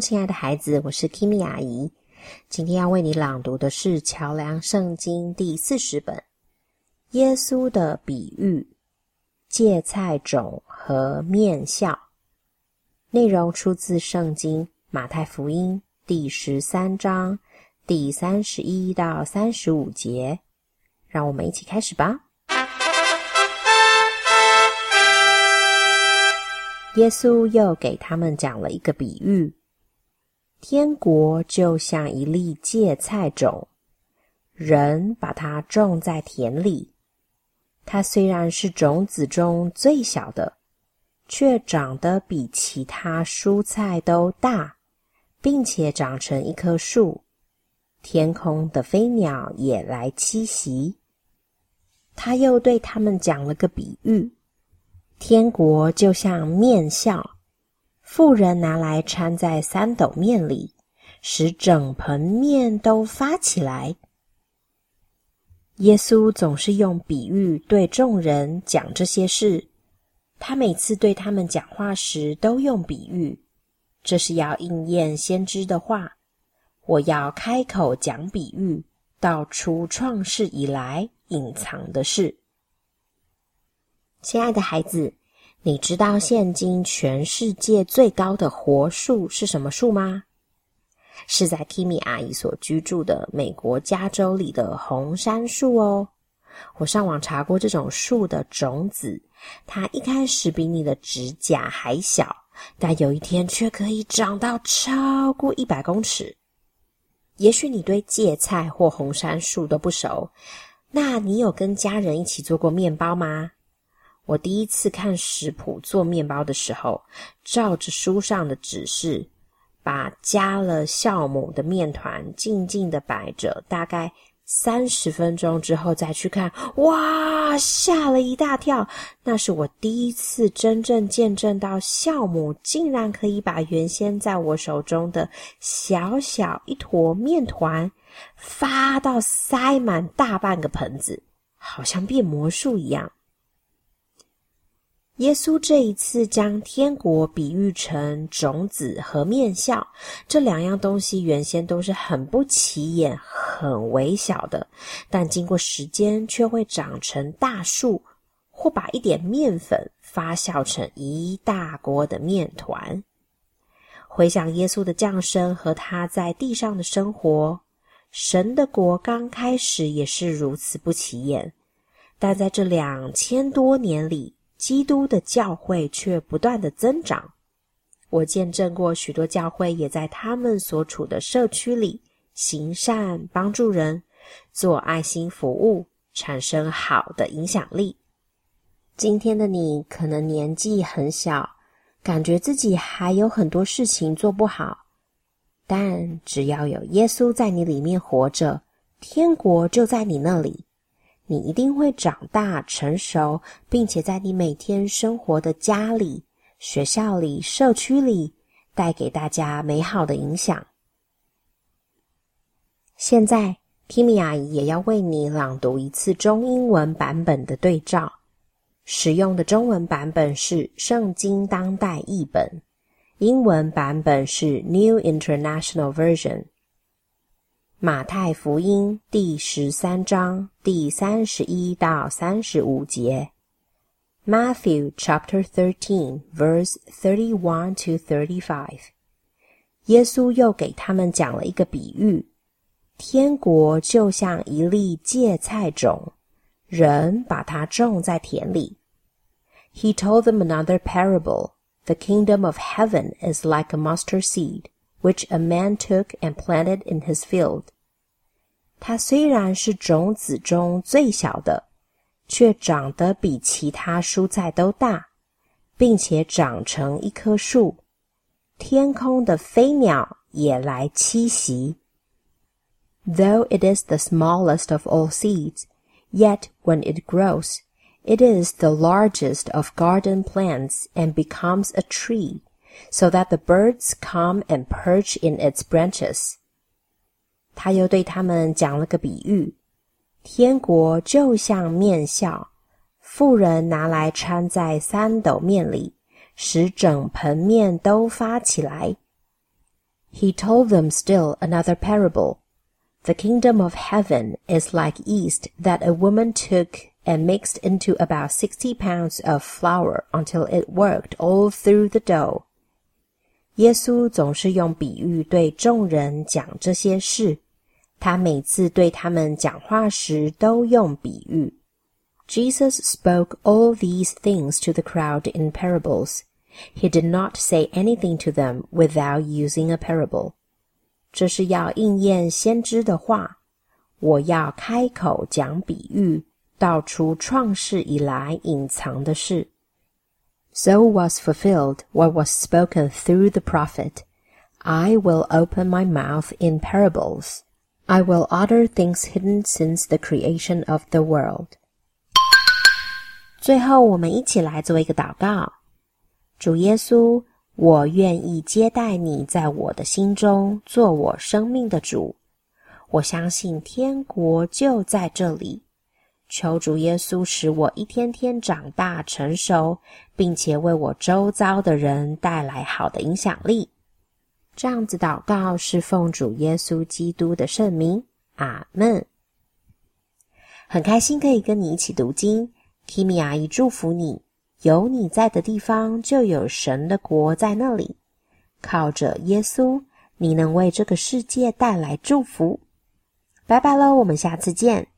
亲爱的孩子，我是 Kimi 阿姨。今天要为你朗读的是《桥梁圣经》第四十本《耶稣的比喻：芥菜种和面笑》。内容出自圣经马太福音第十三章第三十一到三十五节。让我们一起开始吧。耶稣又给他们讲了一个比喻：天国就像一粒芥菜种，人把它种在田里。它虽然是种子中最小的，却长得比其他蔬菜都大，并且长成一棵树。天空的飞鸟也来栖息。他又对他们讲了个比喻。天国就像面笑，富人拿来掺在三斗面里，使整盆面都发起来。耶稣总是用比喻对众人讲这些事，他每次对他们讲话时都用比喻，这是要应验先知的话：“我要开口讲比喻，道出创世以来隐藏的事。”亲爱的孩子，你知道现今全世界最高的活树是什么树吗？是在 Kimi 阿姨所居住的美国加州里的红杉树哦。我上网查过这种树的种子，它一开始比你的指甲还小，但有一天却可以长到超过一百公尺。也许你对芥菜或红杉树都不熟，那你有跟家人一起做过面包吗？我第一次看食谱做面包的时候，照着书上的指示，把加了酵母的面团静静的摆着，大概三十分钟之后再去看，哇，吓了一大跳！那是我第一次真正见证到酵母竟然可以把原先在我手中的小小一坨面团发到塞满大半个盆子，好像变魔术一样。耶稣这一次将天国比喻成种子和面笑这两样东西，原先都是很不起眼、很微小的，但经过时间却会长成大树，或把一点面粉发酵成一大锅的面团。回想耶稣的降生和他在地上的生活，神的国刚开始也是如此不起眼，但在这两千多年里。基督的教会却不断的增长。我见证过许多教会也在他们所处的社区里行善、帮助人、做爱心服务，产生好的影响力。今天的你可能年纪很小，感觉自己还有很多事情做不好，但只要有耶稣在你里面活着，天国就在你那里。你一定会长大成熟，并且在你每天生活的家里、学校里、社区里，带给大家美好的影响。现在，Kimi 阿姨也要为你朗读一次中英文版本的对照。使用的中文版本是《圣经当代译本》，英文版本是 New International Version。马太福音第十三章第三十一到三十五节。Matthew chapter thirteen, verse thirty-one to thirty-five。耶稣又给他们讲了一个比喻：天国就像一粒芥菜种，人把它种在田里。He told them another parable. The kingdom of heaven is like a mustard seed which a man took and planted in his field。它虽然是种子中最小的，却长得比其他蔬菜都大，并且长成一棵树。天空的飞鸟也来栖息。Though it is the smallest of all seeds, yet when it grows, it is the largest of garden plants and becomes a tree so that the birds come and perch in its branches. 他又对他们讲了个比喻：天国就像面笑，富人拿来掺在三斗面里，使整盆面都发起来。 He told them still another parable. The kingdom of heaven is like yeast that a woman took and mixed into about sixty pounds of flour until it worked all through the dough. 耶稣总是用比喻对众人讲这些事。他每次对他们讲话时都用比喻。Jesus spoke all these things to the crowd in parables. He did not say anything to them without using a parable. 这是要应验先知的话。我要开口讲比喻，道出创世以来隐藏的事。So was fulfilled what was spoken through the prophet. I will open my mouth in parables. I will utter things hidden since the creation of the world. 最后，我们一起来做一个祷告。主耶稣，我愿意接待你在我的心中，做我生命的主。我相信天国就在这里。 求主耶稣使我一天天长大成熟，并且为我周遭的人带来好的影响力。这样子祷告是奉主耶稣基督的圣名，阿门。很开心可以跟你一起读经，Kimi 阿姨祝福你，有你在的地方就有神的国在那里。靠着耶稣，你能为这个世界带来祝福。拜拜喽，我们下次见。